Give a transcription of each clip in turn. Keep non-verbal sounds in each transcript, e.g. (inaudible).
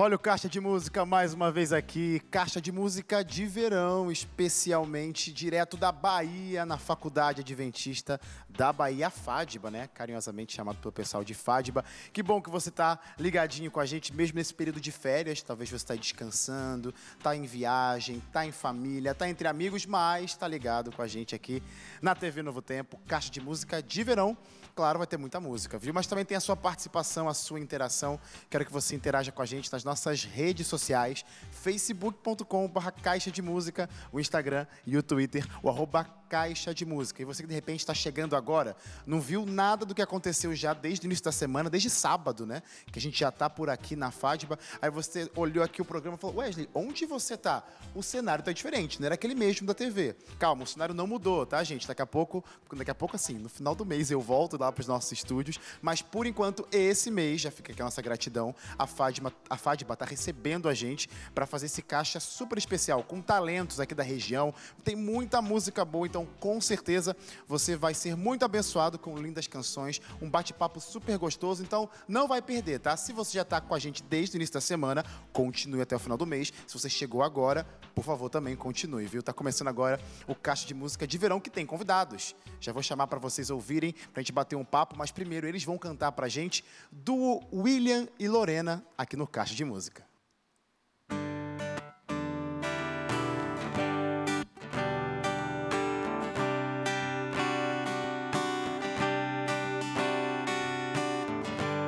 Olha o Caixa de Música mais uma vez aqui. Caixa de Música de verão, especialmente direto da Bahia, na Faculdade Adventista da Bahia, FADBA, né? Carinhosamente chamado pelo pessoal de FADBA. Que bom que você tá ligadinho com a gente, mesmo nesse período de férias. Talvez você está descansando, tá em viagem, tá em família, tá entre amigos, mas tá ligado com a gente aqui na TV Novo Tempo. Caixa de Música de verão. Claro, vai ter muita música, viu? Mas também tem a sua participação, a sua interação. Quero que você interaja com a gente nas nossas redes sociais, facebook.com.br caixa de música, o Instagram e o Twitter, o arroba caixa de música. E você que de repente está chegando agora, não viu nada do que aconteceu já desde o início da semana, desde sábado, né? Que a gente já está por aqui na FADBA. Aí você olhou aqui o programa e falou: Wesley, onde você está? O cenário está diferente, não era aquele mesmo da TV. Calma, o cenário não mudou, tá, gente? Daqui a pouco, daqui a pouco assim, no final do mês eu volto lá para os nossos estúdios, mas por enquanto, esse mês, já fica aqui a nossa gratidão, a FADBA a FADBA está recebendo a gente para fazer esse caixa super especial, com talentos aqui da região. Tem muita música boa, então com certeza você vai ser muito abençoado com lindas canções, um bate-papo super gostoso. Então não vai perder, tá? Se você já está com a gente desde o início da semana, continue até o final do mês. Se você chegou agora, por favor, também continue, viu? Tá começando agora o caixa de música de verão que tem convidados. Já vou chamar para vocês ouvirem, para a gente bater um papo, mas primeiro eles vão cantar para a gente do William e Lorena aqui no Caixa de Música.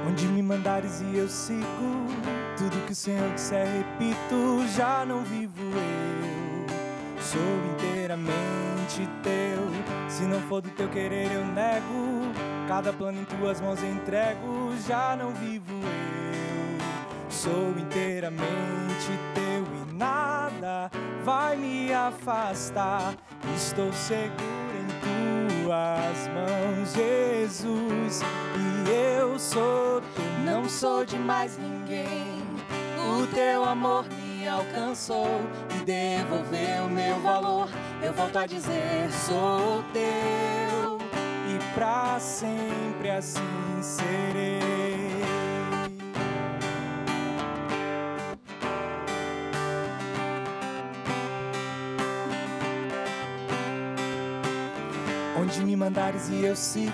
Onde me mandares e eu sigo, tudo que o Senhor disser repito, já não vivo eu, sou inteiramente teu. Se não for do teu querer eu nego, cada plano em tuas mãos entrego, já não vivo eu, sou inteiramente teu e nada vai me afastar. Estou seguro em tuas mãos, Jesus, e eu sou teu. Não sou de mais ninguém. O teu amor me alcançou e devolveu meu valor. Eu volto a dizer: sou teu. Pra sempre assim serei. Onde me mandares e eu sigo,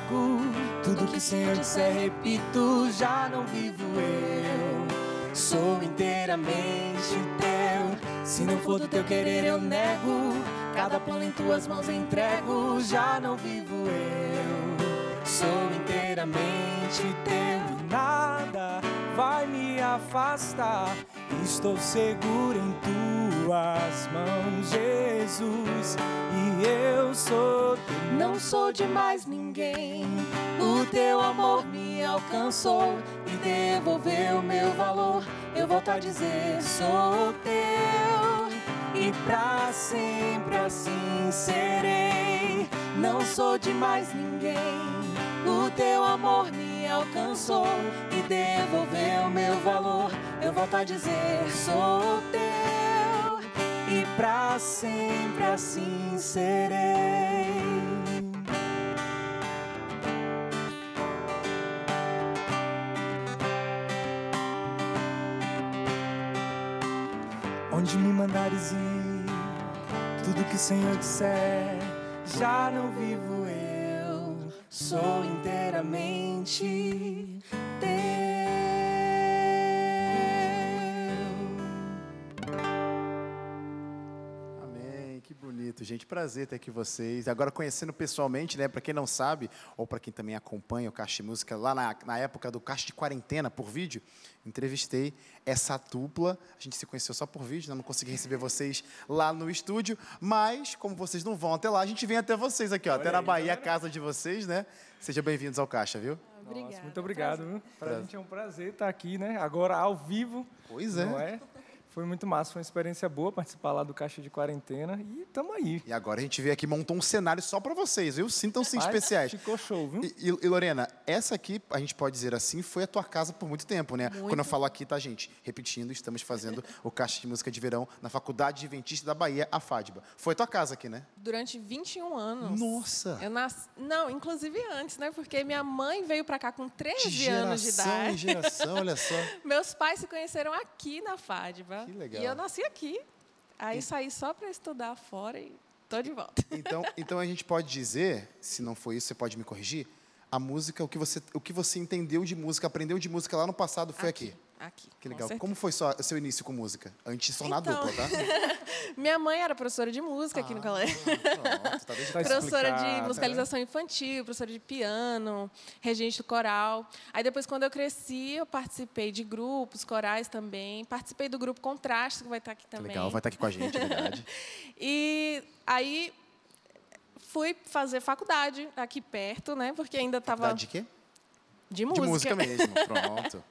tudo que o Senhor disser repito, já não vivo eu, sou inteiramente teu. Se não for do teu querer eu nego, cada plano em tuas mãos entrego, já não vivo eu, sou inteiramente teu e nada vai me afastar. Estou seguro em tuas mãos, Jesus, e eu sou teu. Não sou de mais ninguém. O teu amor me alcançou e devolveu meu valor. Eu volto a dizer: sou teu. E pra sempre assim serei. Não sou de mais ninguém. O teu amor me alcançou e devolveu meu valor. Eu volto a dizer: sou teu. E pra sempre assim serei. Onde me mandares ir, tudo que o Senhor disser, já não vivo eu, sou inteiramente teu. Bonito, gente. Prazer ter aqui vocês. Agora conhecendo pessoalmente, né? Para quem não sabe, ou para quem também acompanha o Caixa de Música, lá na, na época do Caixa de Quarentena por vídeo, entrevistei essa dupla. A gente se conheceu só por vídeo, né? não consegui receber vocês lá no estúdio, mas como vocês não vão até lá, a gente vem até vocês aqui, ó, até na Bahia, a casa de vocês, né? Sejam bem-vindos ao Caixa, viu? Obrigada. Nossa, muito obrigado. viu? Pra Prazer. gente é um prazer estar aqui, né? Agora ao vivo. Pois é. Não é? Foi muito massa, foi uma experiência boa participar lá do Caixa de Quarentena e tamo aí. E agora a gente veio aqui montou um cenário só para vocês, viu? Sintam-se especiais. Ficou show, viu? E, e- e, Lorena, essa aqui, a gente pode dizer assim, foi a tua casa por muito tempo, né? Quando eu falo aqui, tá, gente? Repetindo, estamos fazendo o Caixa de Música de Verão na Faculdade Adventista da Bahia, a FADBA. Foi tua casa aqui, né? Durante 21 anos. Nossa! Eu nasci... Não, inclusive antes, né? Porque minha mãe veio pra cá com 13 De anos de geração idade. geração, olha só. (laughs) Meus pais se conheceram aqui na FADBA. Que legal. E eu nasci aqui. Aí saí só para estudar fora e tô de volta. (laughs) Então, então a gente pode dizer, se não foi isso, você pode me corrigir, a música, o que você, o que você entendeu de música, aprendeu de música lá no passado foi aqui. Aqui. Que com legal. certeza. Como foi só o seu início com música? Antes tornar Então. dupla, tá? (laughs) Minha mãe era professora de música aqui no colégio. Pronto, tá (laughs) Tá professora de explicado, musicalização infantil, professora de piano, regente do coral. Aí depois, quando eu cresci, eu participei de grupos, corais também. Participei do grupo Contraste, que vai estar aqui também. Legal, vai estar aqui com a gente, é verdade. (laughs) E aí fui fazer faculdade aqui perto, né? Porque ainda estava Faculdade de quê? de música. De música mesmo, pronto.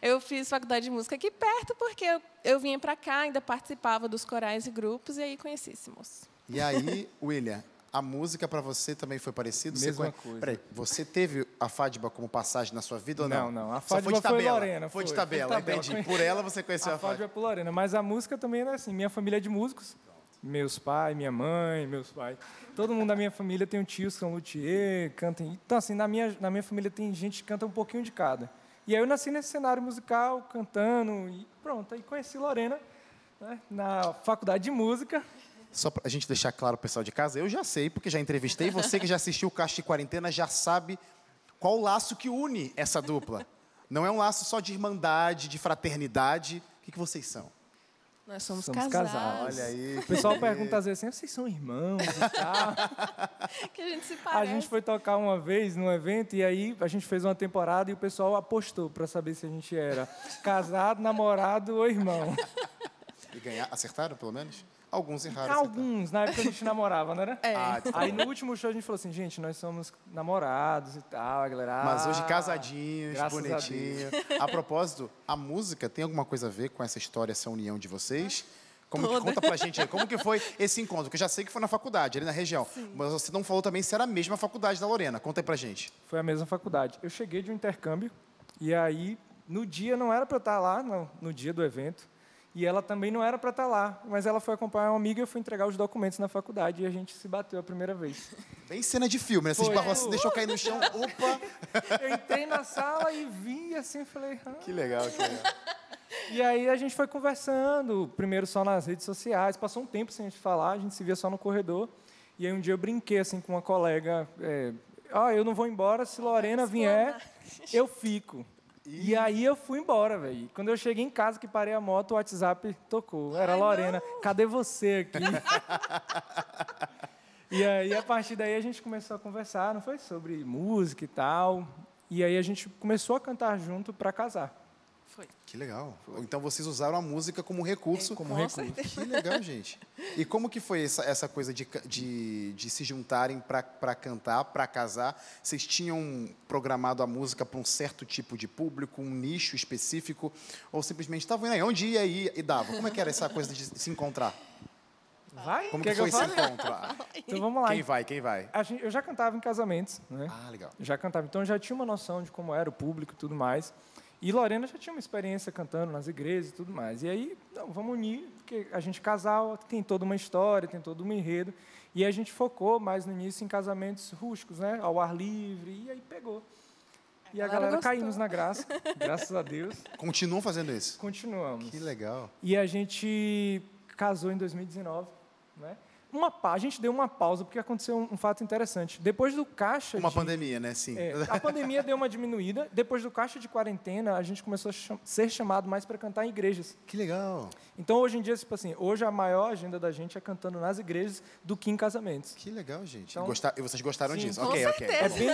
Eu fiz faculdade de música aqui perto porque eu, eu vinha para cá, ainda participava dos corais e grupos e aí conhecíssimos. E aí, William, a música pra você também foi parecido? Mesma você coisa. Peraí, você teve a Fádiba como passagem na sua vida ou não? Não, não, a Só foi de Fádiba foi tabela. Lorena, Foi de foi, tabela, foi de tabela. entendi. Por ela você conheceu a, A Fádiba. é por Lorena, mas a música também era assim, minha família é de músicos, meus pais, minha mãe, meus pais, todo mundo da minha família tem um tio que são luthier, canta, então assim, na minha, na minha família tem gente que canta um pouquinho de cada. E aí eu nasci nesse cenário musical, cantando, e pronto, aí conheci Lorena, né, na faculdade de música, Só pra gente deixar claro pro pessoal de casa, eu já sei, porque já entrevistei. Você que já assistiu o Caixa de Quarentena já sabe qual o laço que une essa dupla. Não é um laço só de irmandade, de fraternidade. O que, que vocês são? Nós somos, Somos casados. casados. Olha aí. o pessoal pergunta às vezes assim, vocês são irmãos e tal. (laughs) Que a gente se A parece. gente foi tocar uma vez num evento e aí a gente fez uma temporada e o pessoal apostou para saber se a gente era casado, namorado ou irmão. E ganhar, acertaram, pelo menos? Alguns erraram. acertaram. Alguns, na época a gente namorava, não era? É. Ah, tá Aí no último show a gente falou assim, gente, nós somos namorados e tal, a galera. Mas hoje "Ah, casadinhos, graças a bonitinho. A, propósito, a música tem alguma coisa a ver com essa história, essa união de vocês? Como que conta pra gente aí, como que foi esse encontro? Porque eu já sei que foi na faculdade, ali na região. Mas você não falou também se era a mesma faculdade da Lorena. Conta aí pra gente. Foi a mesma faculdade. Eu cheguei de um intercâmbio e aí no dia não era para eu estar lá, no, no dia do evento. E ela também não era para estar lá, mas ela foi acompanhar uma amiga e eu fui entregar os documentos na faculdade e a gente se bateu a primeira vez. Bem cena de filme, né? Você esbarrou assim, deixou cair no (laughs) chão. Opa! Eu entrei na sala e vi assim, falei, ah. Que legal, que legal. E aí a gente foi conversando, primeiro só nas redes sociais, passou um tempo sem a gente falar, a gente se via só no corredor. E aí um dia eu brinquei assim com uma colega, é, ah, eu não vou embora, se Lorena vier, eu fico. E aí eu fui embora, velho. Quando eu cheguei em casa, que parei a moto, o WhatsApp tocou. Era Lorena, cadê você aqui? (laughs) e aí, a partir daí, a gente começou a conversar, não foi? Sobre música e tal. E aí a gente começou a cantar junto para casar. Foi. Que legal. Então vocês usaram a música como recurso. Como recurso. Que legal, gente. E como que foi essa, essa coisa de, de, de se juntarem para cantar, para casar? Vocês tinham programado a música para um certo tipo de público, um nicho específico? Ou simplesmente estavam indo aí, onde ia aí e dava? Como é que era essa coisa de se encontrar? Vai? Como Quer que foi eu esse encontro? (laughs) Ah, Então vamos lá. Quem vai, quem vai? A gente- eu já cantava em casamentos, né? Ah, legal. Já cantava, então eu já tinha uma noção de como era o público e tudo mais. E Lorena já tinha uma experiência cantando nas igrejas e tudo mais. E aí, não, vamos unir, porque a gente casal tem toda uma história, tem todo um enredo. E a gente focou mais no início em casamentos rústicos, né? Ao ar livre, e aí pegou. E a galera galera gostou. caímos na graça, (laughs) graças a Deus. Continuam fazendo isso? Continuamos. Que legal. E a gente casou em 2019, né? Uma, pa- a gente deu uma pausa porque aconteceu um, um fato interessante. Depois do caixa Uma de, pandemia, né? Sim. é, a pandemia deu uma diminuída. Depois do caixa de quarentena, a gente começou a cham- ser chamado mais para cantar em igrejas. Que legal. Então, hoje em dia, tipo assim, hoje a maior agenda da gente é cantando nas igrejas do que em casamentos. Que legal, gente. Então- e, gostar- e vocês gostaram Sim, disso? com ok, ok. certeza. É bem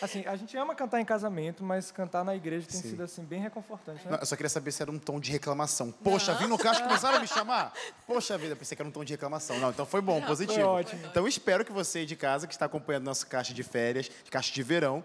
assim, a gente ama cantar em casamento, mas cantar na igreja tem Sim. sido assim bem reconfortante, né? Não, eu só queria saber se era um tom de reclamação. Poxa, vim no caixa e começaram a me chamar? Poxa vida, pensei que era um tom de reclamação. Não, então foi bom, positivo. foi ótimo. Então eu espero que você de casa, que está acompanhando nosso caixa de férias, de caixa de verão,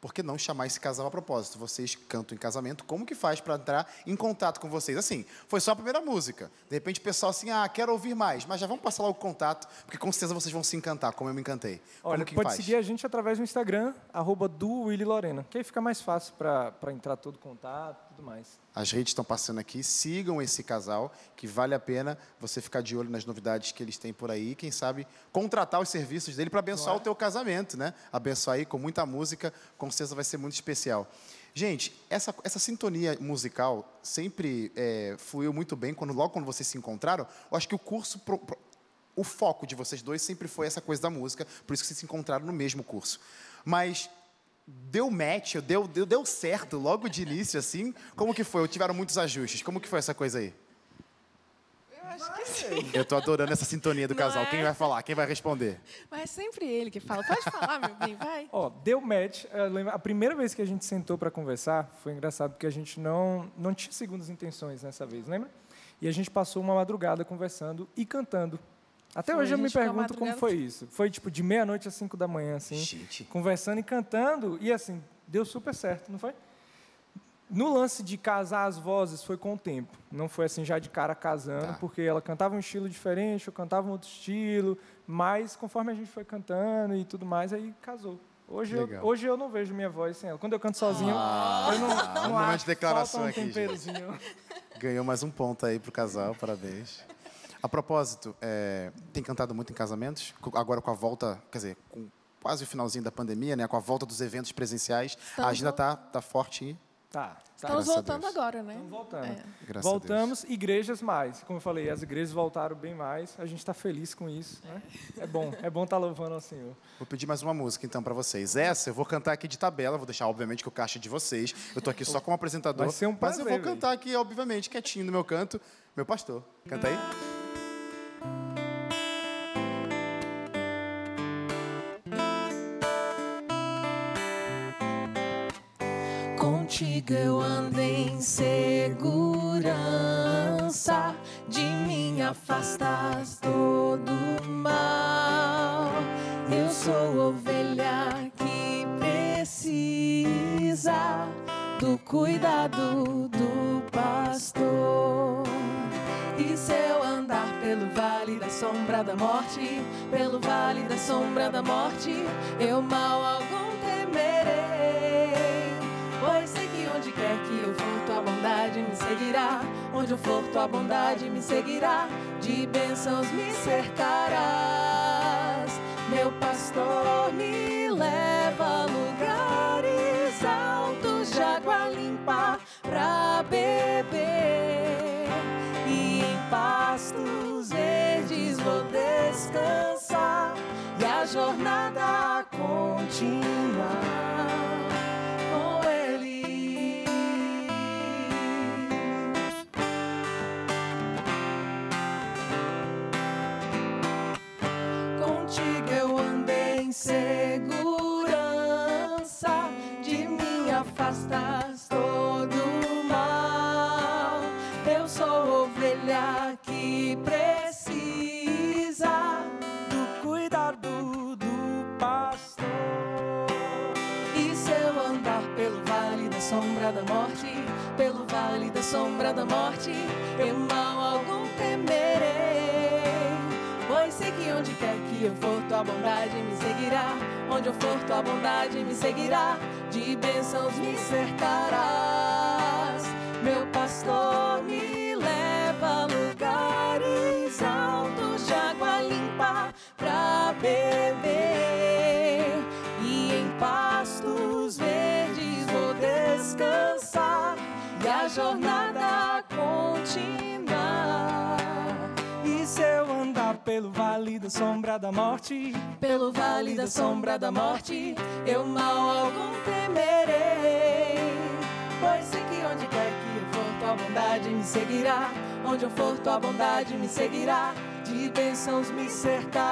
por que não chamar esse casal a propósito? Vocês cantam em casamento, como que faz para entrar em contato com vocês? Assim, foi só a primeira música. De repente o pessoal assim, ah, quero ouvir mais, mas já vamos passar logo o contato, porque com certeza vocês vão se encantar, como eu me encantei. Olha, pode faz? seguir a gente através do Instagram, arroba do Willy Lorena, que aí fica mais fácil para entrar todo contato tudo mais. As redes estão passando aqui, sigam esse casal, que vale a pena você ficar de olho nas novidades que eles têm por aí, quem sabe contratar os serviços dele para abençoar o teu casamento, né? Abençoar aí com muita música, com certeza vai ser muito especial. Gente, essa, essa sintonia musical sempre é, fluiu muito bem quando logo quando vocês se encontraram. Eu acho que o curso pro- pro- o foco de vocês dois sempre foi essa coisa da música, por isso que vocês se encontraram no mesmo curso. Mas deu match, deu, deu, deu certo logo de início, assim? Como que foi? Ou tiveram muitos ajustes? Como que foi essa coisa aí? Eu acho que sim. (laughs) Eu tô adorando essa sintonia do Não casal. é? Quem vai falar? Quem vai responder? Mas é sempre ele que fala. Pode falar, meu bem, vai. Ó, deu match. eu lembro- A primeira vez que a gente sentou para conversar foi engraçado porque a gente não não tinha segundas intenções nessa vez, lembra? E a gente passou uma madrugada conversando e cantando. Até Foi, hoje eu me pergunto como foi isso. Foi tipo de meia-noite às cinco da manhã, assim, Gente. conversando e cantando e assim deu super certo, não foi? No lance de casar as vozes foi com o tempo. Não foi assim já de cara casando, Tá. porque ela cantava um estilo diferente, eu cantava um outro estilo, mas conforme a gente foi cantando e tudo mais, aí casou. Hoje eu, hoje eu não vejo minha voz sem ela. Quando eu canto sozinho, eu não, um não momento acho de declaração falta um aqui. Ganhou mais um ponto aí pro casal, parabéns. A propósito, é, tem cantado muito em casamentos? Agora com a volta, quer dizer, com quase o finalzinho da pandemia, né? Com a volta dos eventos presenciais, a Estamos agenda tá, tá forte e Tá, tá. Estamos Graças a voltando agora, né? Estamos voltando. É. graças a Voltamos, igrejas mais. Como eu falei, as igrejas voltaram bem mais. A gente está feliz com isso. Né? É bom, é bom estar louvando ao Senhor. Vou pedir mais uma música então para vocês. Essa eu vou cantar aqui de tabela, vou deixar obviamente que o caixa é de vocês. Eu tô aqui só (laughs) como apresentador, Vai ser um mas eu prazer, vou cantar aqui obviamente quietinho no meu canto, meu pastor. Canta aí. Contigo eu ando em segurança, de mim afastas todo mal. Eu sou ovelha que precisa do cuidado do pastor. E se eu andar pelo vale da sombra da morte, pelo vale da sombra da morte, eu mal algum onde quer que eu for, tua bondade me seguirá. Onde eu for, tua bondade me seguirá. De bênçãos me cercarás. Meu pastor me leva a lugares altos de água limpa pra beber. E em pastos verdes vou descansar. E a jornada continuar tua bondade me seguirá. De bênçãos me cercarás. Pelo vale da sombra da morte, Pelo vale da sombra da morte, eu mal algum temerei. Pois sei que onde quer que eu for, tua bondade me seguirá. Onde eu for, tua bondade me seguirá. De bênçãos me cercarás.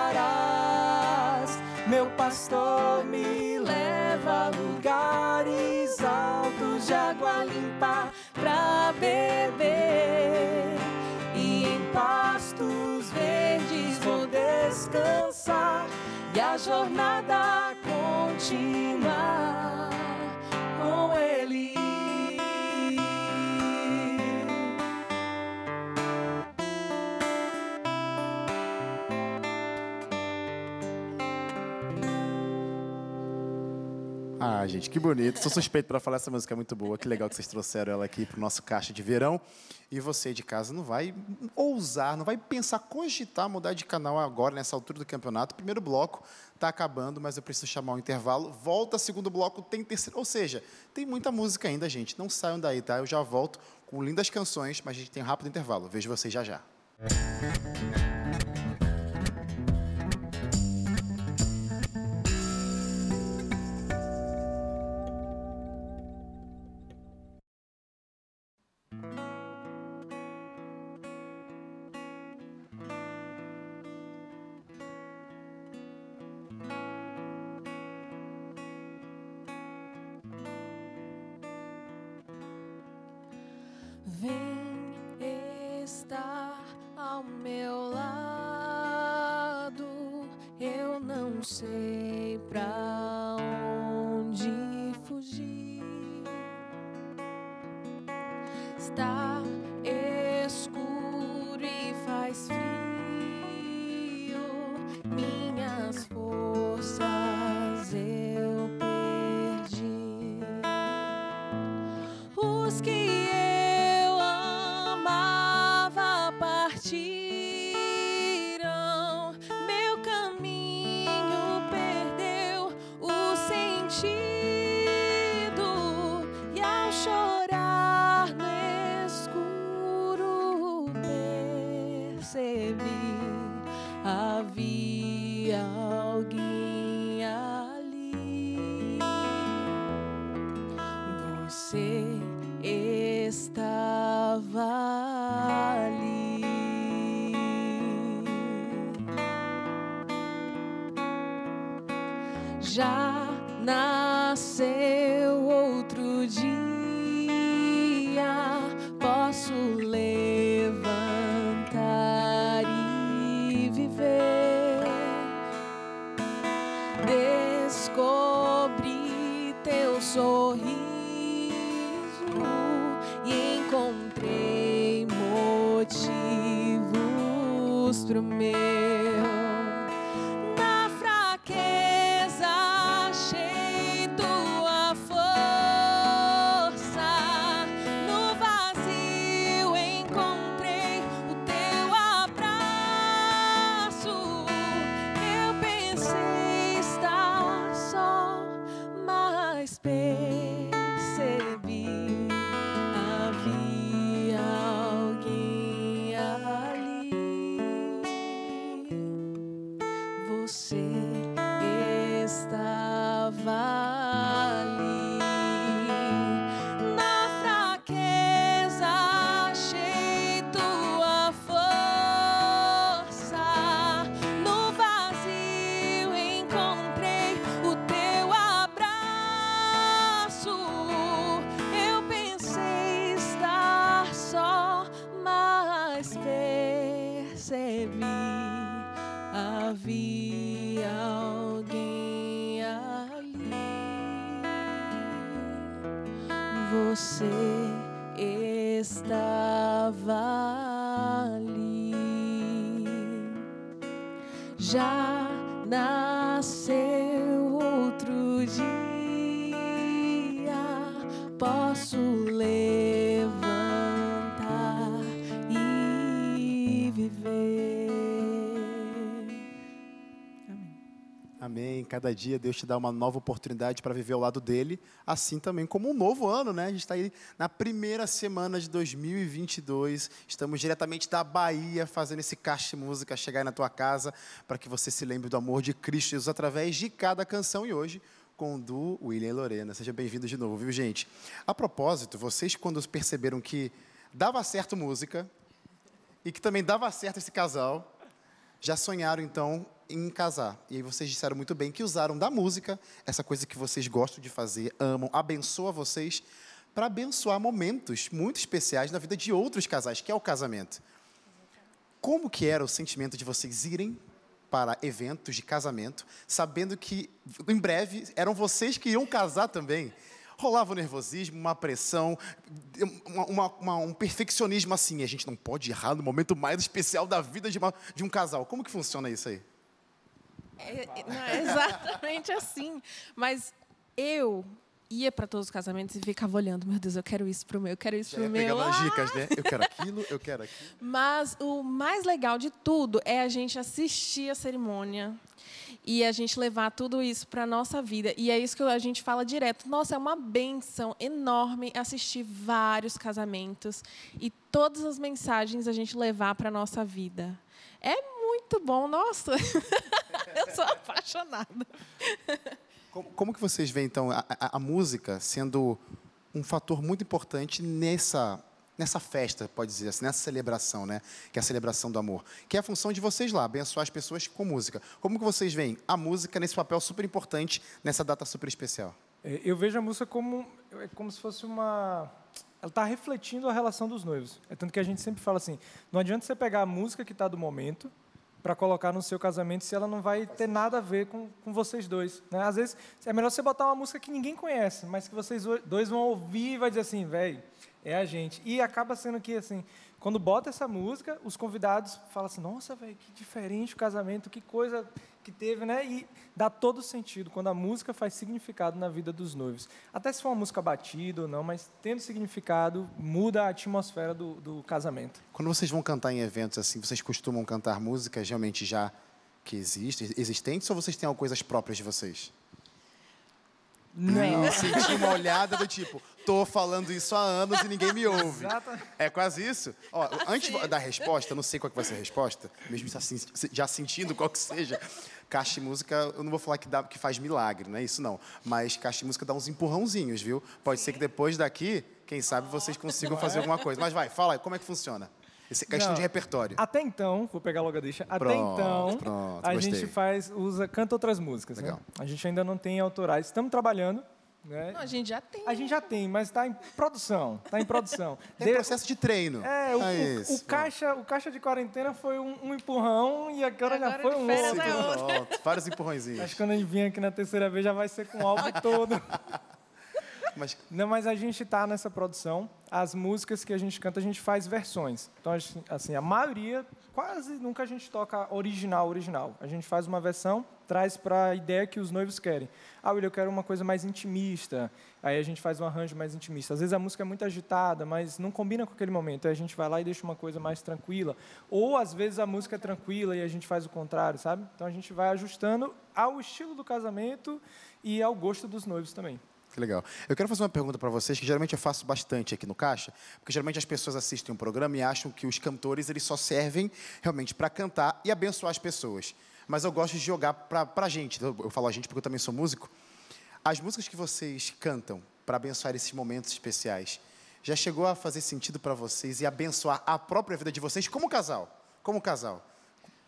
Meu pastor me leva a lugares altos de água limpa pra beber. Descansar e a jornada continuar. Ah, gente, que bonito. Sou suspeito para falar essa música é muito boa. Que legal que vocês trouxeram ela aqui para o nosso caixa de verão. E você de casa não vai ousar, não vai pensar, cogitar mudar de canal agora, nessa altura do campeonato. Primeiro bloco está acabando, mas eu preciso chamar um intervalo. Volta, segundo bloco, tem terceiro. Ou seja, tem muita música ainda, gente. Não saiam daí, tá? Eu já volto com lindas canções, mas a gente tem um rápido intervalo. Vejo vocês já já. já nasceu. despair. Cada dia Deus te dá uma nova oportunidade para viver ao lado dele, assim também como um novo ano, né? A gente está aí na primeira semana de 2022, estamos diretamente da Bahia fazendo esse caixa de música chegar aí na tua casa para que você se lembre do amor de Cristo Jesus através de cada canção e hoje com Du, William Lorena. Seja bem-vindo de novo, viu, gente? A propósito, vocês quando perceberam que dava certo música e que também dava certo esse casal, já sonharam então em casar. E aí vocês disseram muito bem que usaram da música, essa coisa que vocês gostam de fazer, amam, abençoa vocês, para abençoar momentos muito especiais na vida de outros casais, que é o casamento. Como que era o sentimento de vocês irem para eventos de casamento, sabendo que em breve eram vocês que iam casar também? rolava um nervosismo, uma pressão, uma, uma, um perfeccionismo assim. A gente não pode errar no momento mais especial da vida de, uma, de um casal. Como que funciona isso aí? É, não é exatamente assim. Mas eu ia para todos os casamentos e ficava olhando, meu Deus, eu quero isso pro meu, eu quero isso Já pro ia meu. pegando as dicas, né? Eu quero aquilo, eu quero aquilo. Mas o mais legal de tudo é a gente assistir a cerimônia e a gente levar tudo isso para a nossa vida. E é isso que a gente fala direto. Nossa, é uma benção enorme assistir vários casamentos e todas as mensagens a gente levar para a nossa vida. É muito bom, nossa. (laughs) Eu sou apaixonada. Como, como que vocês veem, então, a, a- a música sendo um fator muito importante nessa, nessa festa, pode dizer assim, nessa celebração, né? Que é a celebração do amor. Que é a função de vocês lá, abençoar as pessoas com música. Como que vocês veem a música nesse papel super importante, nessa data super especial? É, Eu vejo a música como, é como se fosse uma. Ela está refletindo a relação dos noivos. É tanto que a gente sempre fala assim: não adianta você pegar a música que está do momento para colocar no seu casamento se ela não vai ter nada a ver com, com vocês dois. Né? Às vezes é melhor você botar uma música que ninguém conhece, mas que vocês dois vão ouvir e vai dizer assim, velho, é a gente. E acaba sendo que assim, quando bota essa música, os convidados falam assim, nossa, velho, que diferente o casamento, que coisa que teve, né? E dá todo sentido quando a música faz significado na vida dos noivos. Até se for uma música batida ou não, mas tendo significado, muda a atmosfera do, do casamento. Quando vocês vão cantar em eventos assim, vocês costumam cantar músicas realmente já que existem, existentes, ou vocês têm coisas próprias de vocês? Não. Eu senti uma olhada do tipo, tô falando isso há anos e ninguém me ouve. Exata- É quase isso? Ó, antes da resposta, não sei qual que vai ser a resposta, mesmo sen- já sentindo qual que seja. Caixa de música, eu não vou falar que, dá, que faz milagre, não é isso não. Mas caixa de música dá uns empurrãozinhos, viu? Pode ser que depois daqui, quem sabe vocês consigam fazer alguma coisa. Mas vai, fala aí, como é que funciona? Essa questão Não. de repertório. Até então, vou pegar logo a deixa. Até Pronto, então, pronto, a gostei. gente faz, usa, canta outras músicas. Legal. Né? A gente ainda não tem autorais. Estamos trabalhando. Né? Não, a gente já tem. A gente já tem, mas está em produção. Está em produção. (laughs) Tem De- processo de treino. É, o, É o- isso. o caixa, o caixa de quarentena foi um, um empurrão e agora, já Agora foi de um outro. é outro. Vários empurrõezinhos. Acho que quando a gente vir aqui na terceira vez já vai ser com o álbum (laughs) todo. Mas Não, mas a gente está nessa produção. As músicas que a gente canta, a gente faz versões. Então, assim, a maioria, quase nunca a gente toca original, original. A gente faz uma versão, traz para a ideia que os noivos querem. Ah, William, eu quero uma coisa mais intimista. Aí a gente faz um arranjo mais intimista. Às vezes a música é muito agitada, mas não combina com aquele momento. Aí a gente vai lá e deixa uma coisa mais tranquila. Ou, às vezes, a música é tranquila e a gente faz o contrário, sabe? Então, a gente vai ajustando ao estilo do casamento e ao gosto dos noivos também. Que legal. Eu quero fazer uma pergunta para vocês, que geralmente eu faço bastante aqui no Caixa, porque geralmente as pessoas assistem um programa e acham que os cantores eles só servem realmente para cantar e abençoar as pessoas. Mas eu gosto de jogar para a gente. Eu, falo a gente porque eu também sou músico. As músicas que vocês cantam para abençoar esses momentos especiais, já chegou a fazer sentido para vocês e abençoar a própria vida de vocês como casal? Como casal?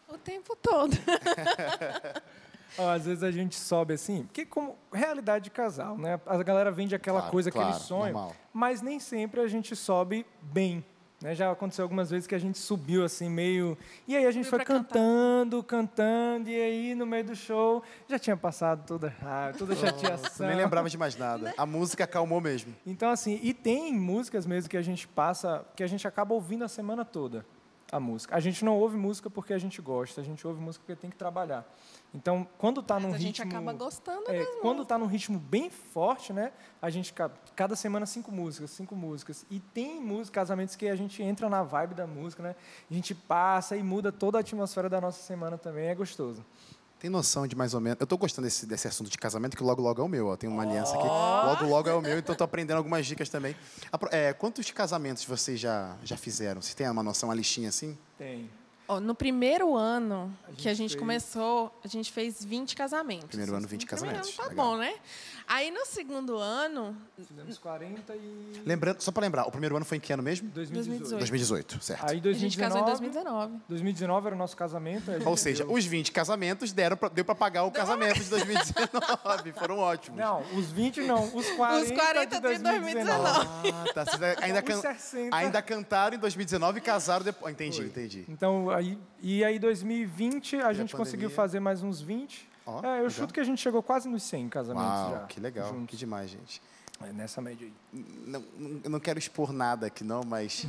O tempo todo. (laughs) Ó, às vezes a gente sobe assim, porque como realidade de casal, né? A galera vende aquela Claro, coisa, claro, aquele sonho, normal. mas nem sempre a gente sobe bem. Né? Já aconteceu algumas vezes que a gente subiu assim meio, e aí a gente Subiu foi cantar. cantando, cantando, e aí no meio do show já tinha passado toda raiva, toda Eu chateação. nem lembrava de mais nada. A música acalmou mesmo. Então, assim, e tem músicas mesmo que a gente passa, que a gente acaba ouvindo a semana toda a música. A gente não ouve música porque a gente gosta, a gente ouve música porque tem que trabalhar. Então, quando está num a gente ritmo... acaba gostando É, mesmo. quando está num ritmo bem forte, né? A gente ca- cada semana cinco músicas, cinco músicas. E tem músicas, casamentos que a gente entra na vibe da música, né? A gente passa e muda toda a atmosfera da nossa semana também, é gostoso. Tem noção de mais ou menos. Eu tô gostando desse, desse assunto de casamento, que logo logo é o meu. Ó. Tem uma aliança aqui. Logo logo é o meu, então tô aprendendo algumas dicas também. É, quantos casamentos vocês já, já fizeram? Vocês têm uma noção, uma listinha assim? Tem. No primeiro ano que a gente fez- começou, a gente fez 20 casamentos. Primeiro ano, 20 No primeiro casamentos. ano tá Legal. bom, né? Aí no segundo ano, Fizemos 40 e... Lembrando, só para lembrar, o primeiro ano foi em que ano mesmo? 2018. 2018, certo. Aí a gente casou em 2019, 2019. 2019 era o nosso casamento. a Ou seja, deu- os 20 casamentos deram pra, deu para pagar o casamento de 2019. Foram ótimos. Não, os 20 não, os 40, 40 de de 2019. Ah, tá. Vocês ainda, Os can- 60. ainda cantaram em 2019 e casaram depois. Entendi, Foi. entendi. Então, aí, e aí 2020 a gente pandemia. conseguiu fazer mais uns 20. Ó, é, eu legal. chuto que a gente chegou quase nos 100 casamentos Uau, já. que legal, juntos. que demais, gente. É nessa média aí. Não, não, eu não quero expor nada aqui, não, mas.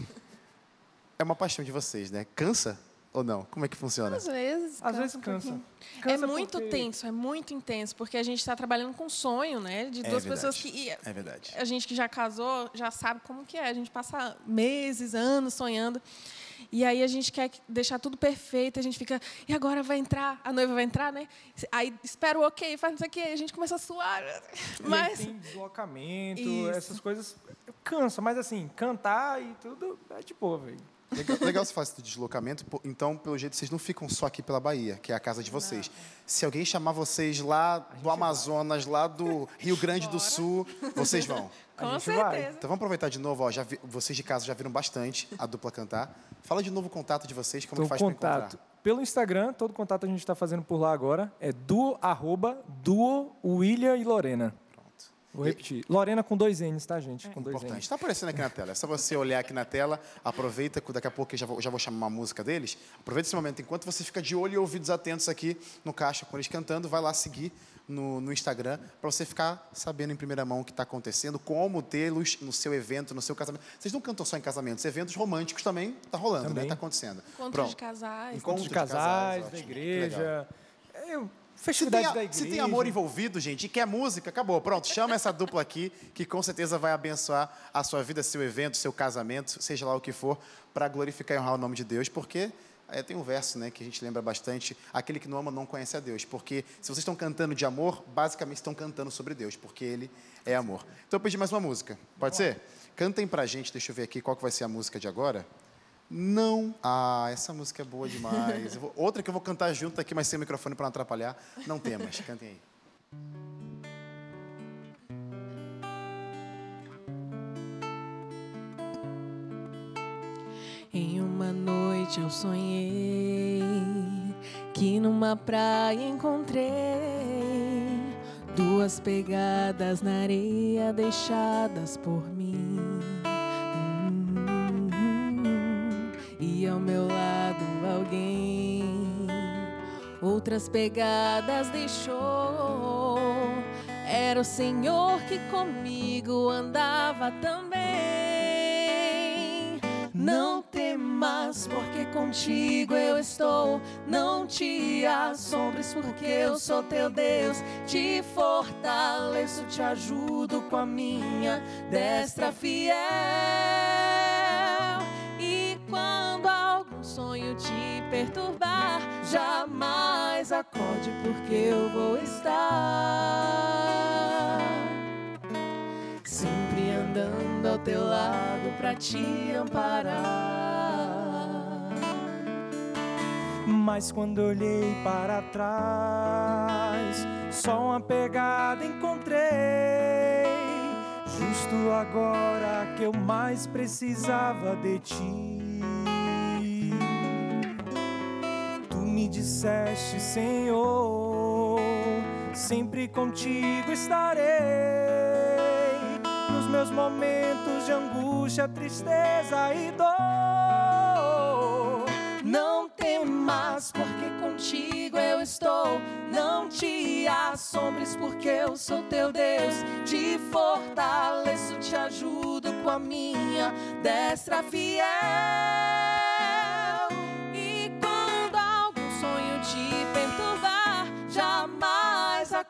É uma paixão de vocês, né? Cansa? Ou não? Como é que funciona? Às vezes. Às vezes um cansa. pouquinho. Cansa é muito porque- tenso, é muito intenso, porque a gente está trabalhando com sonho, né? De É duas verdade. pessoas que. e É verdade. a gente que já casou já sabe como que é. A gente passa meses, anos sonhando. E aí a gente quer que- deixar tudo perfeito, a gente fica, e agora vai entrar, a noiva vai entrar, né? Aí espera o ok, faz não sei o quê, a gente começa a suar. (laughs) E aí Mas tem deslocamento, Isso. essas coisas cansa, mas assim, cantar e tudo é de boa, velho. Legal, legal você falar esse deslocamento, então, pelo jeito, vocês não ficam só aqui pela Bahia, que é a casa de vocês. Se alguém chamar vocês lá do Amazonas, lá do Rio Grande do Bora. Sul, vocês vão. (laughs) com gente vai. certeza. Então vamos aproveitar de novo, ó, já vi- vocês de casa já viram bastante a dupla cantar. Fala de novo o contato de vocês, como Então, que faz para contato. encontrar. Pelo Instagram, todo contato a gente está fazendo por lá agora. É duo, arroba, duo, William e Lorena. Pronto. Vou repetir. Lorena com dois N's, tá, gente? Com dois Importante. Está aparecendo aqui na tela. É só você olhar aqui na tela, aproveita, que daqui a pouco eu já vou, já vou chamar uma música deles. Aproveita esse momento, enquanto você fica de olho e ouvidos atentos aqui no caixa com eles cantando, vai lá seguir no, no Instagram para você ficar sabendo em primeira mão o que está acontecendo, como tê-los no seu evento, no seu casamento. Vocês não cantam só em casamentos, eventos românticos também está rolando, né? Também. Está acontecendo. Encontro Pronto. de casais. Encontro de de casais, casais, da igreja. É, Se tem, da igreja. se tem amor envolvido, gente, e quer música, acabou. Pronto, chama essa dupla aqui, que com certeza vai abençoar a sua vida, seu evento, seu casamento, seja lá o que for, para glorificar e honrar o nome de Deus, porque é, tem um verso né, que a gente lembra bastante: aquele que não ama não conhece a Deus. Porque se vocês estão cantando de amor, basicamente estão cantando sobre Deus, porque Ele é amor. Então eu pedi mais uma música, pode ser? Cantem pra gente, deixa eu ver aqui qual que vai ser a música de agora. Não. Ah, essa música é boa demais. Vou- outra que eu vou cantar junto aqui, mas sem microfone para não atrapalhar. Não temas, cantem aí. Em uma noite eu sonhei que numa praia encontrei duas pegadas na areia deixadas por mim. Hum, E ao meu lado alguém outras pegadas deixou. Era o Senhor que comigo andava também. Não temas, porque contigo eu estou. Não te assombres, porque eu sou teu Deus. Te fortaleço, te ajudo com a minha destra fiel. E quando algum sonho te perturbar, jamais acorde, porque eu vou estar andando ao teu lado pra te amparar. Mas quando olhei para trás, só uma pegada encontrei. Justo agora que eu mais precisava de ti. Tu me disseste, Senhor, sempre contigo estarei. Meus momentos de angústia, tristeza e dor. Não temas, porque contigo eu estou. Não te assombres, porque eu sou teu Deus. Te fortaleço, te ajudo com a minha destra fiel.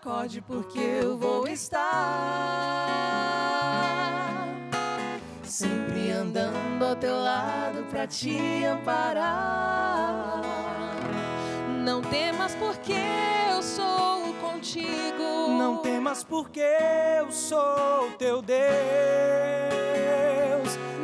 Acorde, porque eu vou estar sempre andando ao teu lado pra te amparar. Não temas porque eu sou contigo. Não temas porque eu sou teu Deus.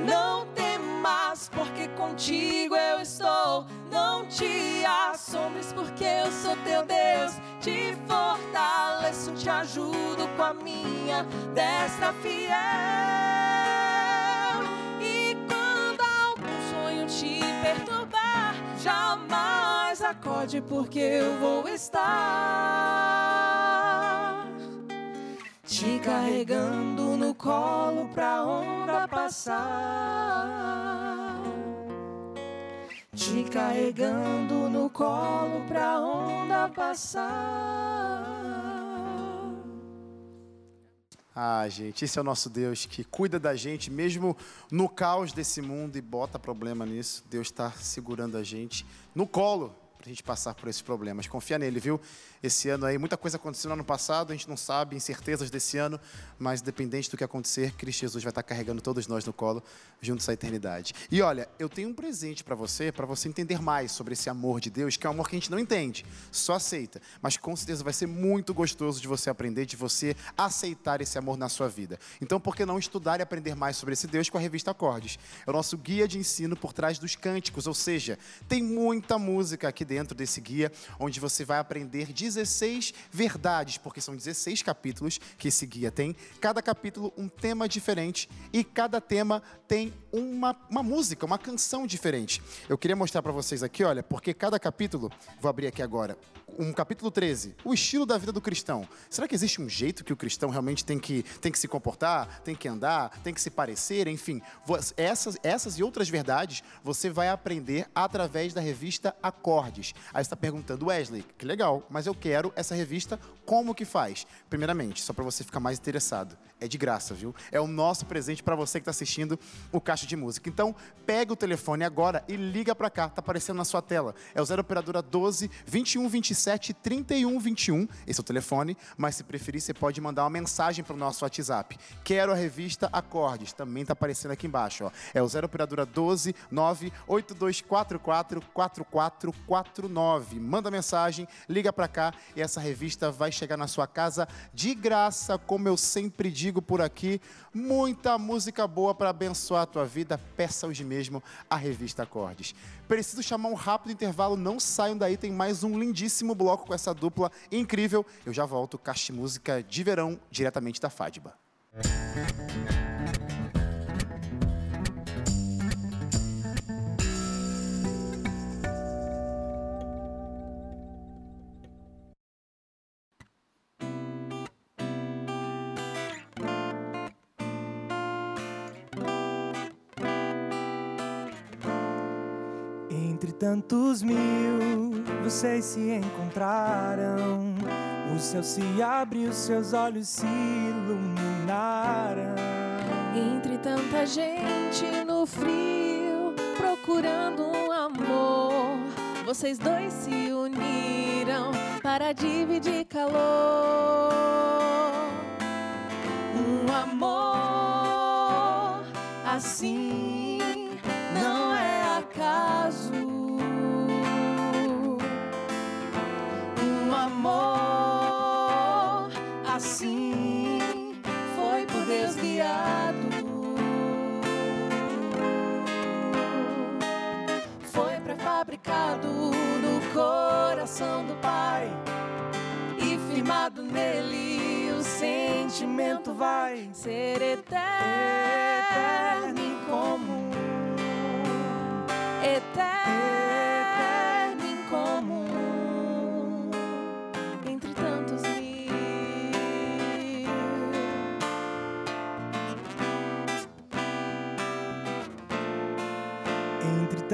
Não temas porque contigo eu estou. Não te assombres porque eu sou teu Deus. Te fortaleço, te ajudo com a minha destra fiel. E quando algum sonho te perturbar, jamais acorde porque eu vou estar te carregando no colo pra onda passar. Te carregando no colo pra onda passar. Ah, gente, esse é o nosso Deus que cuida da gente, mesmo no caos desse mundo e bota problema nisso. Deus está segurando a gente no colo para a gente passar por esses problemas. Confia nele, viu? esse ano aí. Muita coisa aconteceu no ano passado, a gente não sabe, incertezas desse ano, mas dependente do que acontecer, Cristo Jesus vai estar carregando todos nós no colo, juntos à eternidade. E olha, eu tenho um presente para você, para você entender mais sobre esse amor de Deus, que é um amor que a gente não entende, só aceita. Mas com certeza vai ser muito gostoso de você aprender, de você aceitar esse amor na sua vida. Então, por que não estudar e aprender mais sobre esse Deus com a revista Acordes? É o nosso guia de ensino por trás dos cânticos, ou seja, tem muita música aqui dentro desse guia, onde você vai aprender 16 verdades, porque são 16 capítulos que esse guia tem. Cada capítulo um tema diferente e cada tema tem uma, uma música, uma canção diferente. Eu queria mostrar para vocês aqui, olha, porque cada capítulo, vou abrir aqui agora, um capítulo 13, o estilo da vida do cristão. Será que existe um jeito que o cristão realmente tem que, tem que se comportar, tem que andar, tem que se parecer, enfim? Essas, essas e outras verdades você vai aprender através da revista Acordes. Aí você está perguntando, Wesley, que legal, mas eu quero essa revista, como que faz? Primeiramente, só para você ficar mais interessado, é de graça, viu? É o nosso presente para você que está assistindo o Caixa de Música. Então, pega o telefone agora e liga para cá, tá aparecendo na sua tela. É o 0 operadora 12 21 27 31 21. Esse é o telefone, mas se preferir, você pode mandar uma mensagem para o nosso WhatsApp. Quero a revista Acordes, também está aparecendo aqui embaixo, ó. É o 0 operadora 12 98244 4449. Manda mensagem, liga para cá e essa revista vai chegar na sua casa de graça, como eu sempre digo digo por aqui, muita música boa para abençoar a tua vida. Peça hoje mesmo a revista Acordes. Preciso chamar um rápido intervalo, não saiam daí, tem mais um lindíssimo bloco com essa dupla incrível. Eu já volto, Caixa Música de Verão, diretamente da Fadba. Tantos mil, vocês se encontraram. O céu se abriu, seus olhos se iluminaram. Entre tanta gente no frio, procurando um amor, vocês dois se uniram para dividir calor. Um amor assim não é acaso. No coração do Pai e firmado nele o sentimento vai ser eterno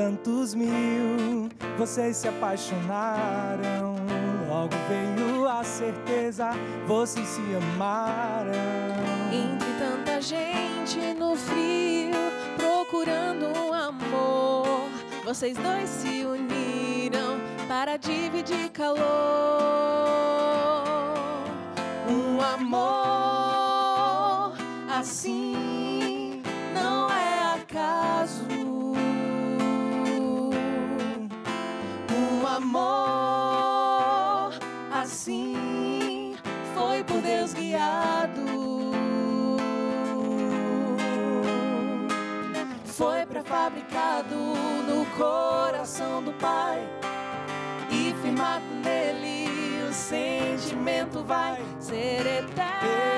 tantos mil, vocês se apaixonaram. Logo veio a certeza, vocês se amaram. Entre tanta gente no frio, procurando um amor, vocês dois se uniram para dividir calor. Um amor assim não é acaso. Foi pré-fabricado no coração do Pai. E firmado nele o sentimento vai ser eterno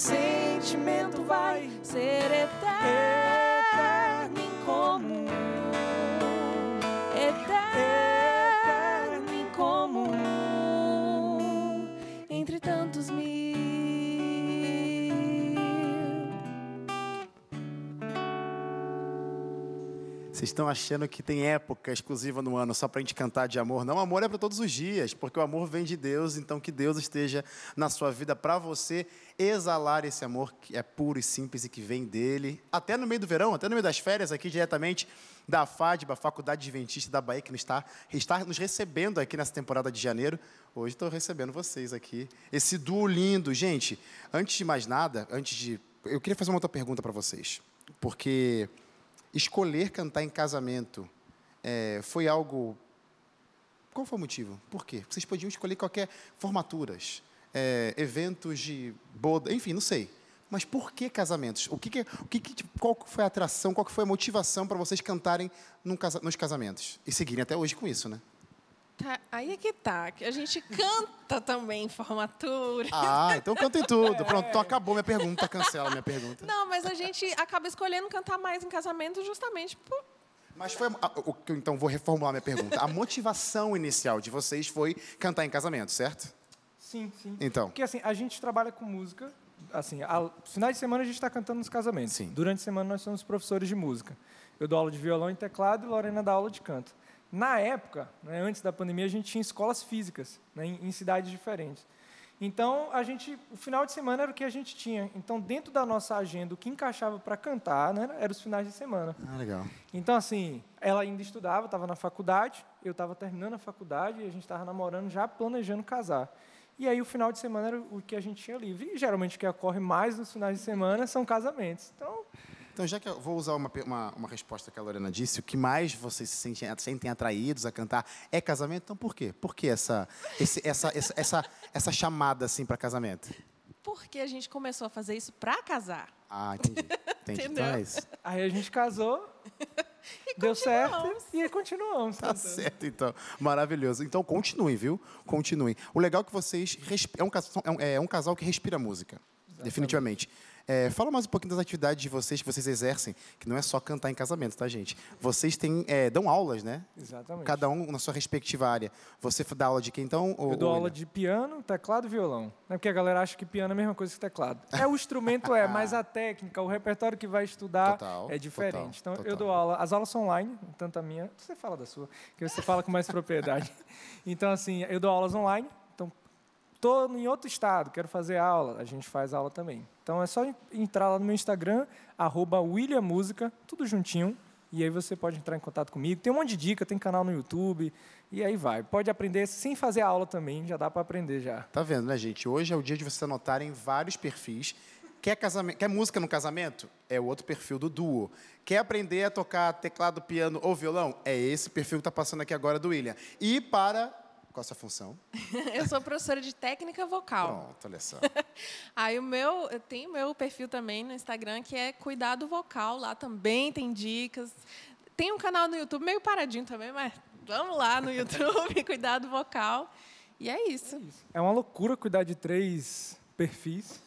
sentimento vai ser eterno Estão achando que tem época exclusiva no ano só para a gente cantar de amor? Não, amor é para todos os dias, porque o amor vem de Deus, então que Deus esteja na sua vida para você exalar esse amor que é puro e simples e que vem dele. Até no meio do verão, até no meio das férias, aqui diretamente da FADBA, Faculdade Adventista da Bahia, que está, está nos recebendo aqui nessa temporada de janeiro. Hoje estou recebendo vocês aqui. Esse duo lindo. Gente, antes de mais nada, antes de. Eu queria fazer uma outra pergunta para vocês. Porque escolher cantar em casamento é, foi algo. Qual foi o motivo? Por quê? Vocês podiam escolher qualquer formaturas, é, eventos de boda, enfim, não sei. Mas por que casamentos? O que, que, o que, que qual foi a atração, qual foi a motivação para vocês cantarem casa, nos casamentos e seguirem até hoje com isso, né? Tá, aí é que tá, que a gente canta também em formatura. Ah, então cantem tudo. Pronto, então acabou minha pergunta, cancela minha pergunta. Não, mas a gente acaba escolhendo cantar mais em casamento justamente por. Mas foi. a- o que Então vou reformular minha pergunta. A motivação inicial de vocês foi cantar em casamento, certo? Sim, sim. Então. Porque assim, a gente trabalha com música, assim, a, finais de semana a gente está cantando nos casamentos. Sim. Durante a semana nós somos professores de música. Eu dou aula de violão e teclado e Lorena dá aula de canto. Na época, né, antes da pandemia, a gente tinha escolas físicas né, em, em cidades diferentes. Então, a gente, o final de semana era o que a gente tinha. Então, dentro da nossa agenda, o que encaixava para cantar né, era os finais de semana. Ah, legal. Então, assim, ela ainda estudava, estava na faculdade, eu estava terminando a faculdade e a gente estava namorando, já planejando casar. E aí, o final de semana era o que a gente tinha livre. E, geralmente, o que ocorre mais nos finais de semana são casamentos. Então, Então, já que eu vou usar uma, uma, uma resposta que a Lorena disse, o que mais vocês se sentem, sentem atraídos a cantar é casamento, então por quê? Por que essa, esse- essa, essa, essa, essa chamada assim para casamento? Porque a gente começou a fazer isso pra casar. Ah, entendi. entendi. Então Entendeu? é isso. aí a gente casou, (laughs) deu certo e aí continuamos. Tá cantando. certo, então. Maravilhoso. Então, continuem, viu? Continuem. O legal é que vocês... resp- É um, casal, é um- é um casal que respira música. Definitivamente. É, fala mais um pouquinho das atividades de vocês que vocês exercem, que não é só cantar em casamento, tá, gente? Vocês têm, é, dão aulas, né? Exatamente. Cada um na sua respectiva área. Você dá aula de quem, então? ou- Eu dou ou aula de piano, teclado e violão. Né? Porque a galera acha que piano é a mesma coisa que teclado. É o instrumento, é, (laughs) mas a técnica, o repertório que vai estudar Total, é diferente. total, então, total. eu dou aula. As aulas são online, tanto a minha. Você fala da sua, que você fala com mais (laughs) propriedade. Então, assim, eu dou aulas online. Então, estou em outro estado, quero fazer aula, a gente faz aula também. Então, é só en- entrar lá no meu Instagram, arroba William Música, tudo juntinho. E aí você pode entrar em contato comigo. Tem um monte de dica, tem canal no YouTube. E aí vai. Pode aprender sem fazer aula também, já dá para aprender já. Tá vendo, né, gente? Hoje é o dia de vocês anotarem vários perfis. Quer, casamento, quer música no casamento? É o outro perfil do duo. Quer aprender a tocar teclado, piano ou violão? É esse perfil que está passando aqui agora do William. E para. Qual a sua função? (laughs) Eu sou professora de técnica vocal. Pronto, olha só. (laughs) Aí o meu, eu tenho meu perfil também no Instagram que é cuidado vocal, lá também tem dicas. Tem um canal no YouTube meio paradinho também, mas vamos lá no YouTube, (laughs) cuidado vocal. E é isso. É uma loucura cuidar de três perfis.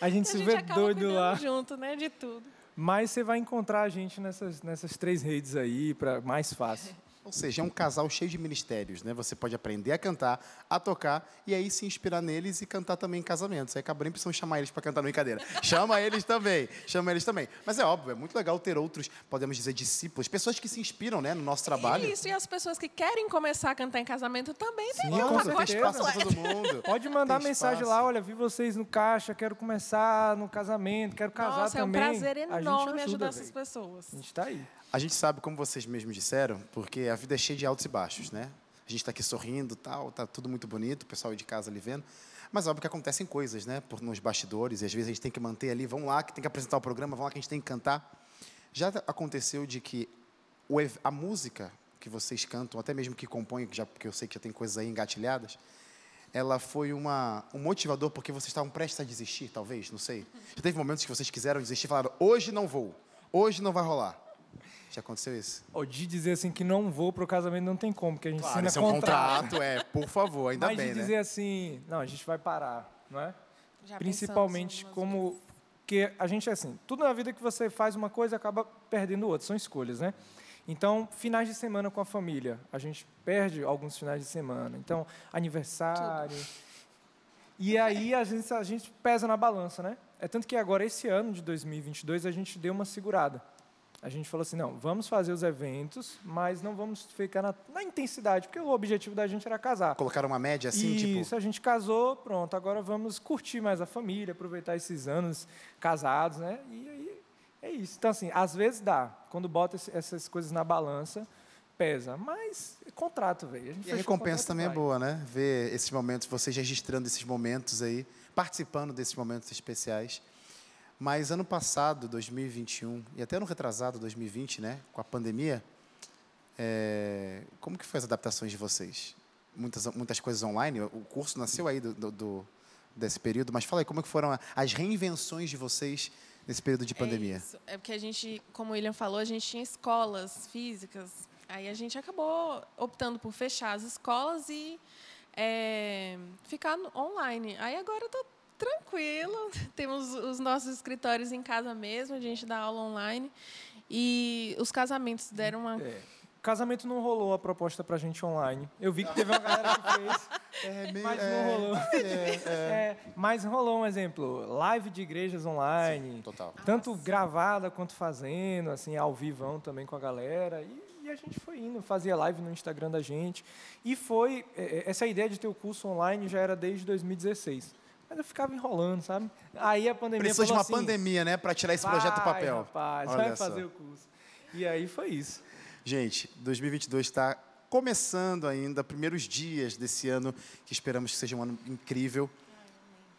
a gente A se gente vê acaba doido lá. junto, né, de tudo. Mas você vai encontrar a gente nessas, nessas três redes aí, para mais fácil. Ou seja, é um casal cheio de ministérios, né? Você pode aprender a cantar, a tocar e aí se inspirar neles e cantar também em casamentos. Aí acabou nem precisando chamar eles para cantar no brincadeira. Chama eles também, chama eles também. Mas é óbvio, é muito legal ter outros, podemos dizer, discípulos, pessoas que se inspiram, né, no nosso trabalho. Isso, e as pessoas que querem começar a cantar em casamento também tem Sim, um com tem pacote espaço todo mundo. (laughs) Pode mandar Tem mensagem espaço. lá, olha, vi vocês no caixa, quero começar no casamento, quero casar Nossa, é um também. prazer enorme ajuda, ajudar essas velho. pessoas. A gente está aí. A gente sabe, como vocês mesmos disseram, porque a vida é cheia de altos e baixos, né? A gente está aqui sorrindo, tal, tá tudo muito bonito, o pessoal de casa ali vendo. Mas óbvio que acontecem coisas, né? Por nos bastidores, e às vezes a gente tem que manter ali, vamos lá, que tem que apresentar o programa, vamos lá que a gente tem que cantar. Já aconteceu de que a música que vocês cantam, até mesmo que compõem, já, porque eu sei que já tem coisas aí engatilhadas, ela foi uma, um motivador porque vocês estavam prestes a desistir, talvez, não sei. Já teve momentos que vocês quiseram desistir falaram, hoje não vou, hoje não vai rolar. Já aconteceu isso? Ou de dizer assim que não vou pro casamento não tem como, porque a gente Claro, assina é um contrato. contrato, é, por favor, ainda Mas bem, de né? dizer assim, não, a gente vai parar, não é? Já Principalmente como que a gente é assim, tudo na vida que você faz uma coisa acaba perdendo outra, são escolhas, né? Então, finais de semana com a família, a gente perde alguns finais de semana. Então, aniversário. E aí a gente, a gente pesa na balança, né? É tanto que agora esse ano de 2022 a gente deu uma segurada. A gente falou assim, não, vamos fazer os eventos, mas não vamos ficar na, na intensidade, porque o objetivo da gente era casar. Colocaram uma média assim, Isso, tipo. a gente casou, pronto, agora vamos curtir mais a família, aproveitar esses anos casados, né? E aí é isso. Então, assim, às vezes dá. Quando bota esse- essas coisas na balança, pesa. Mas é contrato, velho. E a o recompensa também é vai. boa, né? Ver esses momentos, vocês registrando esses momentos aí, participando desses momentos especiais. Mas ano passado, 2021, e até no retrasado, 2020, né? Com a pandemia, é, como que foi as adaptações de vocês? Muitas, muitas coisas online? O curso nasceu aí do, do- desse período, mas fala aí, como que foram as reinvenções de vocês nesse período de pandemia? É, isso. é porque a gente, como o William falou, a gente tinha escolas físicas. Aí a gente acabou optando por fechar as escolas e é, ficar online. Aí agora está tranquilo. Temos os nossos escritórios em casa mesmo, a gente dá aula online. E os casamentos deram uma. É. Casamento não rolou a proposta pra gente online. Eu vi que teve uma galera que fez, (laughs) É, meio, mas não rolou. (laughs) é, É, mas rolou um exemplo, live de igrejas online, total. tanto gravada quanto fazendo, assim, ao vivão também com a galera. E, e a gente foi indo, fazia live no Instagram da gente. E foi, é, é, essa ideia de ter o curso online já era desde 2016. Mas eu ficava enrolando, sabe? Aí a pandemia Precisou de uma assim, pandemia, né, para tirar esse projeto do "Vai, papel. rapaz, Olha vai só. fazer o curso. E aí foi isso. Gente, 2022 está começando ainda, primeiros dias desse ano, que esperamos que seja um ano incrível.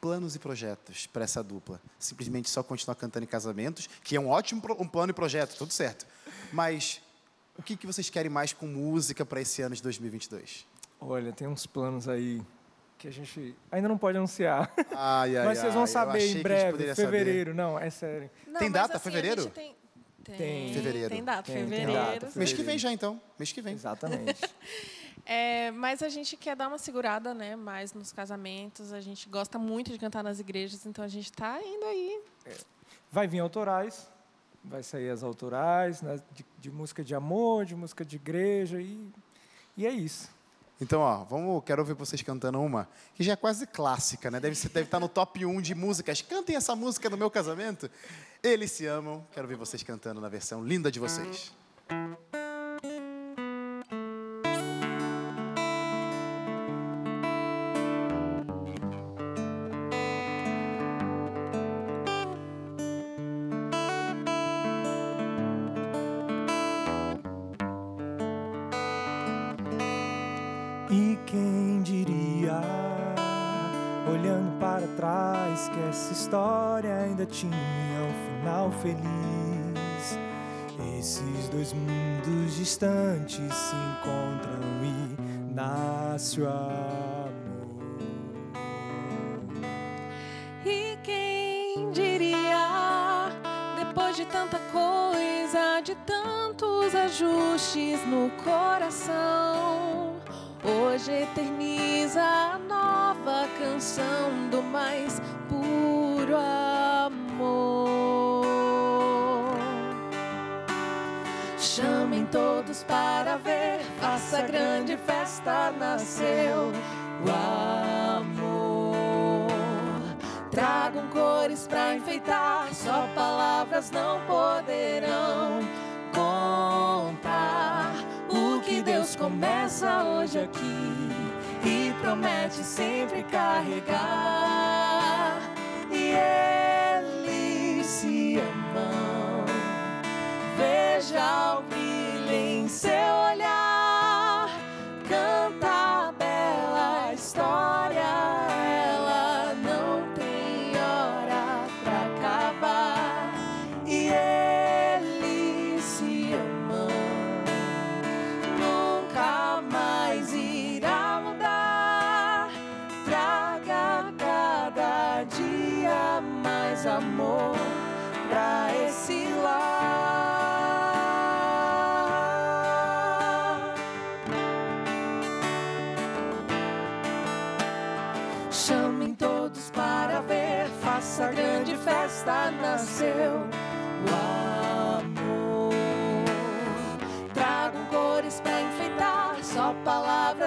Planos e projetos para essa dupla. Simplesmente só continuar cantando em casamentos, que é um ótimo um plano e projeto, tudo certo. Mas o que, que vocês querem mais com música para esse ano de 2022? Olha, tem uns planos aí que a gente ainda não pode anunciar. (laughs) Ai, ai, Mas vocês vão ai, saber em breve, poderia saber. fevereiro. Não, é sério. Não, Tem mas, data, assim, a fevereiro? gente Tem, tem, Tem. Fevereiro. Tem data, Tem, tem fevereiro. data, Mês que vem já, então. Mês que vem. Exatamente. (laughs) É, mas a gente quer dar uma segurada, né? Mais nos casamentos. A gente gosta muito de cantar nas igrejas, então a gente está indo aí. Vai vir autorais, vai sair as autorais, né, de, de música de amor, de música de igreja, e, e é isso. Então, ó, vamos, quero ouvir vocês cantando uma que já é quase clássica, né? Deve, deve estar no top 1 de músicas. Cantem essa música no meu casamento. Eles se amam. Quero ver vocês cantando na versão linda de vocês. Amor. E quem diria, depois de tanta coisa, de tantos ajustes no coração, hoje eterniza a nova canção do mais puro amor. Chamem todos para ver, faça grande festa, nasceu o amor. Tragam cores para enfeitar, só palavras não poderão contar o que Deus começa hoje aqui e promete sempre carregar. E eles se amam. Veja o brilho em seu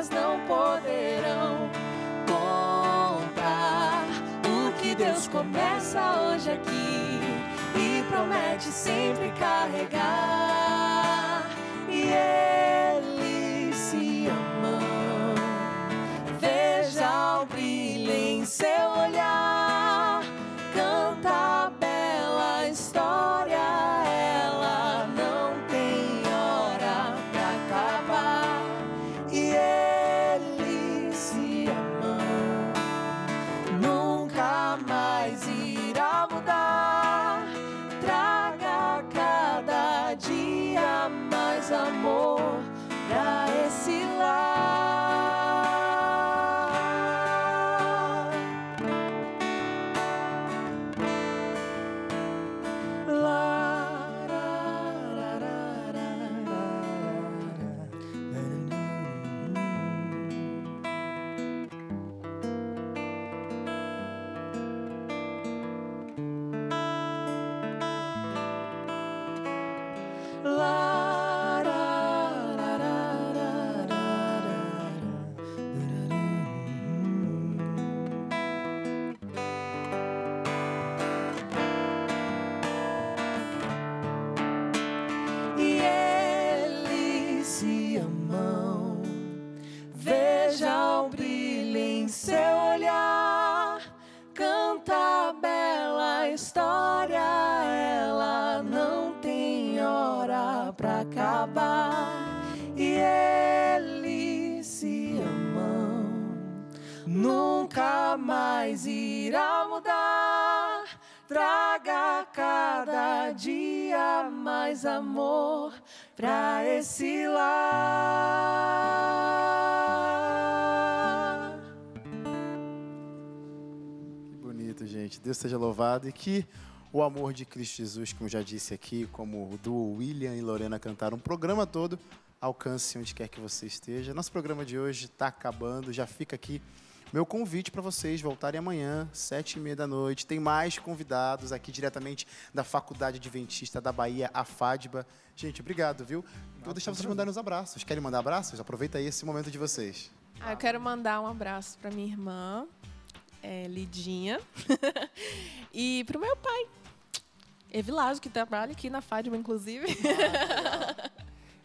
palavras não poderão contar o que Deus começa hoje aqui e promete sempre carregar. Nunca mais irá mudar. Traga cada dia mais amor pra esse lar. Que bonito, gente. Deus seja louvado e que o amor de Cristo Jesus, como já disse aqui, como o duo William e Lorena cantaram o programa todo, alcance onde quer que você esteja. Nosso programa de hoje está acabando, já fica aqui meu convite para vocês voltarem amanhã, sete e meia da noite. Tem mais convidados aqui diretamente da Faculdade Adventista da Bahia, a FADBA. Gente, obrigado, viu? Vou deixar vocês mandarem os abraços. Querem mandar abraços? Aproveita aí esse momento de vocês. Ah, eu quero mandar um abraço para minha irmã, é, Lidinha, (laughs) e para o meu pai, Evilásio, que trabalha aqui na Fátima, inclusive. (laughs)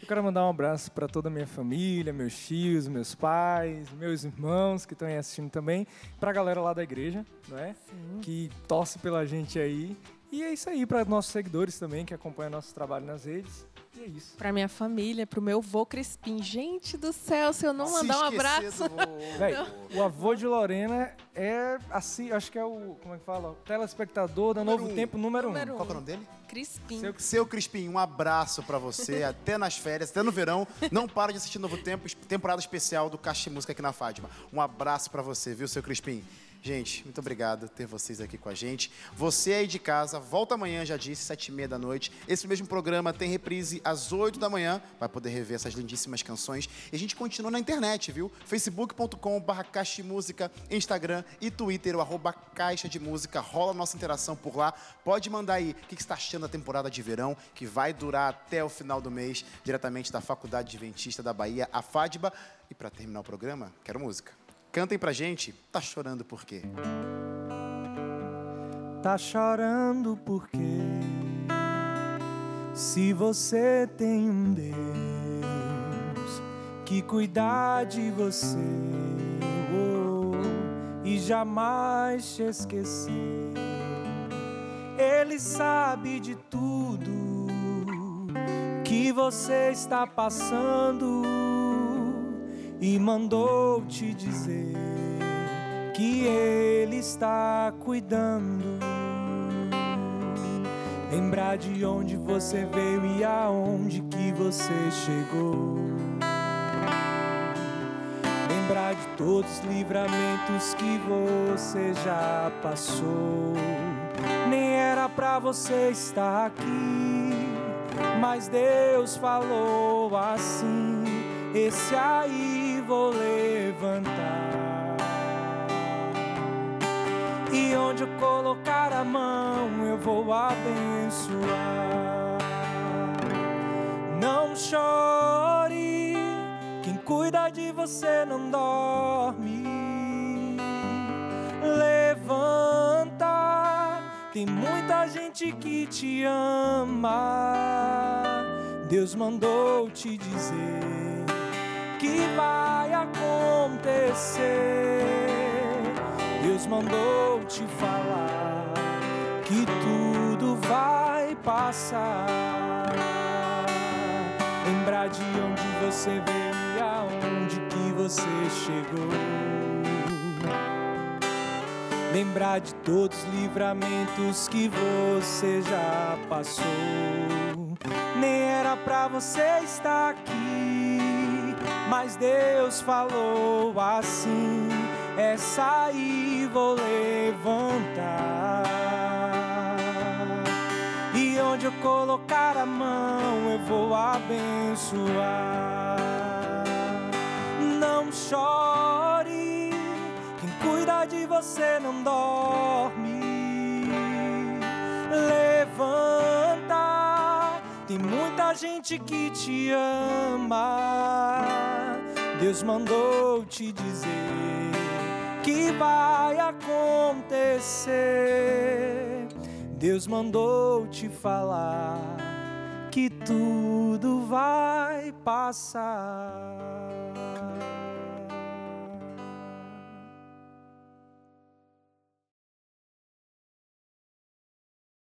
Eu quero mandar um abraço para toda a minha família, meus tios, meus pais, meus irmãos que estão aí assistindo também, para a galera lá da igreja, não é? Que torce pela gente aí. E é isso aí para nossos seguidores também que acompanham nosso trabalho nas redes. E é isso. Para minha família, para o meu vô Crispim. Gente do céu, se eu não mandar um abraço. (laughs) Véi, o avô de Lorena é assim, acho que é o, como é que fala? O telespectador da Número Novo um. Tempo número um. Número Qual é o nome dele? Crispim. Seu- Seu Crispim, um abraço pra você, (laughs) até nas férias, até no verão. Não para de assistir Novo Tempo, temporada especial do Caixa de Música aqui na Fátima. Um abraço pra você, viu, seu Crispim? Gente, muito obrigado ter vocês aqui com a gente. Você aí de casa, volta amanhã, já disse, sete e meia da noite. Esse mesmo programa tem reprise às oito da manhã. Vai poder rever essas lindíssimas canções. E a gente continua na internet, viu? facebook.com.br Caixa de Música, Instagram e Twitter, o arroba Caixa de Música. Rola nossa interação por lá. Pode mandar aí o que que você está achando da temporada de verão, que vai durar até o final do mês, diretamente da Faculdade Adventista da Bahia, a FADBA. E para terminar o programa, quero música. Cantem pra gente, tá chorando por quê? Tá chorando por quê? Se você tem um Deus que cuida de você oh, e jamais te esqueceu, Ele sabe de tudo que você está passando e mandou te dizer que Ele está cuidando. Lembrar de onde você veio e aonde que você chegou. Lembrar de todos os livramentos que você já passou. Nem era pra você estar aqui, mas Deus falou assim: esse aí vou levantar. E onde colocar eu vou abençoar. Não chore, quem cuida de você não dorme. Levanta, tem muita gente que te ama. Deus mandou te dizer que vai acontecer. Deus mandou te falar que tudo vai passar. Lembrar de onde você veio e aonde que você chegou. Lembrar de todos os livramentos que você já passou. Nem era pra você estar aqui, mas Deus falou assim: essa aí vou levantar. E onde eu colocar a mão, eu vou abençoar. Não chore, quem cuida de você não dorme. Levanta, muita gente que te ama. Deus mandou te dizer que vai acontecer. Deus mandou te falar que tudo vai passar.